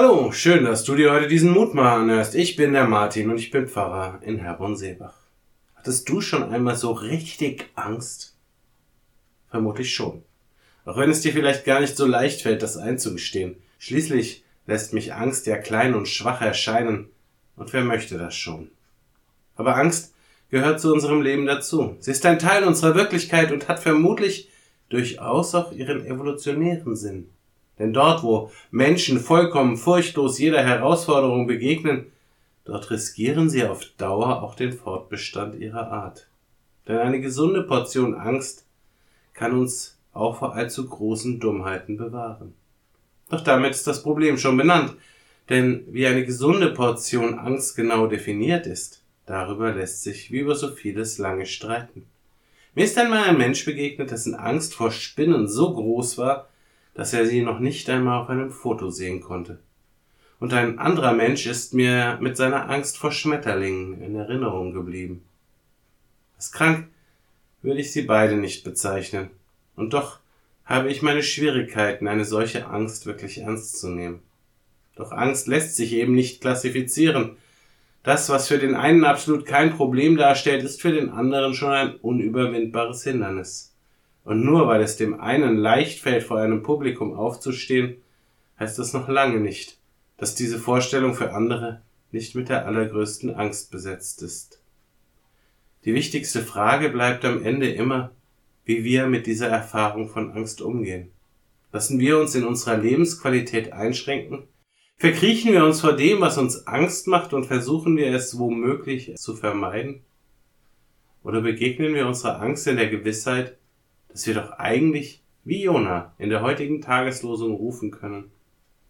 Hallo, schön, dass du dir heute diesen Mut mal anhörst. Ich bin der Martin und ich bin Pfarrer in Herborn-Seebach. Hattest du schon einmal so richtig Angst? Vermutlich schon. Auch wenn es dir vielleicht gar nicht so leicht fällt, das einzugestehen. Schließlich lässt mich Angst ja klein und schwach erscheinen. Und wer möchte das schon? Aber Angst gehört zu unserem Leben dazu. Sie ist ein Teil unserer Wirklichkeit und hat vermutlich durchaus auch ihren evolutionären Sinn. Denn dort, wo Menschen vollkommen furchtlos jeder Herausforderung begegnen, dort riskieren sie auf Dauer auch den Fortbestand ihrer Art. Denn eine gesunde Portion Angst kann uns auch vor allzu großen Dummheiten bewahren. Doch damit ist das Problem schon benannt, denn wie eine gesunde Portion Angst genau definiert ist, darüber lässt sich wie über so vieles lange streiten. Mir ist einmal ein Mensch begegnet, dessen Angst vor Spinnen so groß war, dass er sie noch nicht einmal auf einem Foto sehen konnte. Und ein anderer Mensch ist mir mit seiner Angst vor Schmetterlingen in Erinnerung geblieben. Als krank würde ich sie beide nicht bezeichnen, und doch habe ich meine Schwierigkeiten, eine solche Angst wirklich ernst zu nehmen. Doch Angst lässt sich eben nicht klassifizieren. Das, was für den einen absolut kein Problem darstellt, ist für den anderen schon ein unüberwindbares Hindernis. Und nur weil es dem einen leicht fällt, vor einem Publikum aufzustehen, heißt das noch lange nicht, dass diese Vorstellung für andere nicht mit der allergrößten Angst besetzt ist. Die wichtigste Frage bleibt am Ende immer, wie wir mit dieser Erfahrung von Angst umgehen. Lassen wir uns in unserer Lebensqualität einschränken? Verkriechen wir uns vor dem, was uns Angst macht und versuchen wir es womöglich zu vermeiden? Oder begegnen wir unserer Angst in der Gewissheit, dass wir doch eigentlich wie Jona in der heutigen Tageslosung rufen können.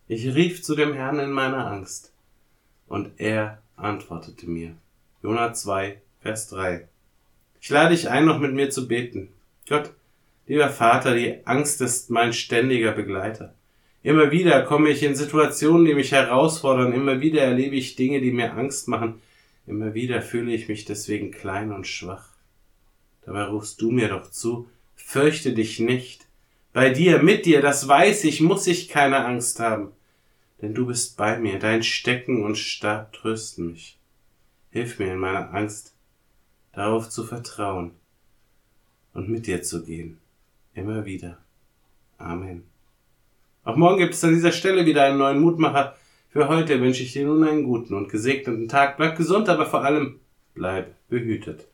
Ich rief zu dem Herrn in meiner Angst, und er antwortete mir. Jona 2, Vers 3. Ich lade dich ein, noch mit mir zu beten. Gott, lieber Vater, die Angst ist mein ständiger Begleiter. Immer wieder komme ich in Situationen, die mich herausfordern, immer wieder erlebe ich Dinge, die mir Angst machen, immer wieder fühle ich mich deswegen klein und schwach. Dabei rufst du mir doch zu, fürchte dich nicht. Bei dir, mit dir, das weiß ich, muss ich keine Angst haben. Denn du bist bei mir, dein Stecken und Stab trösten mich. Hilf mir in meiner Angst, darauf zu vertrauen und mit dir zu gehen. Immer wieder. Amen. Auch morgen gibt es an dieser Stelle wieder einen neuen Mutmacher. Für heute wünsche ich dir nun einen guten und gesegneten Tag. Bleib gesund, aber vor allem bleib behütet.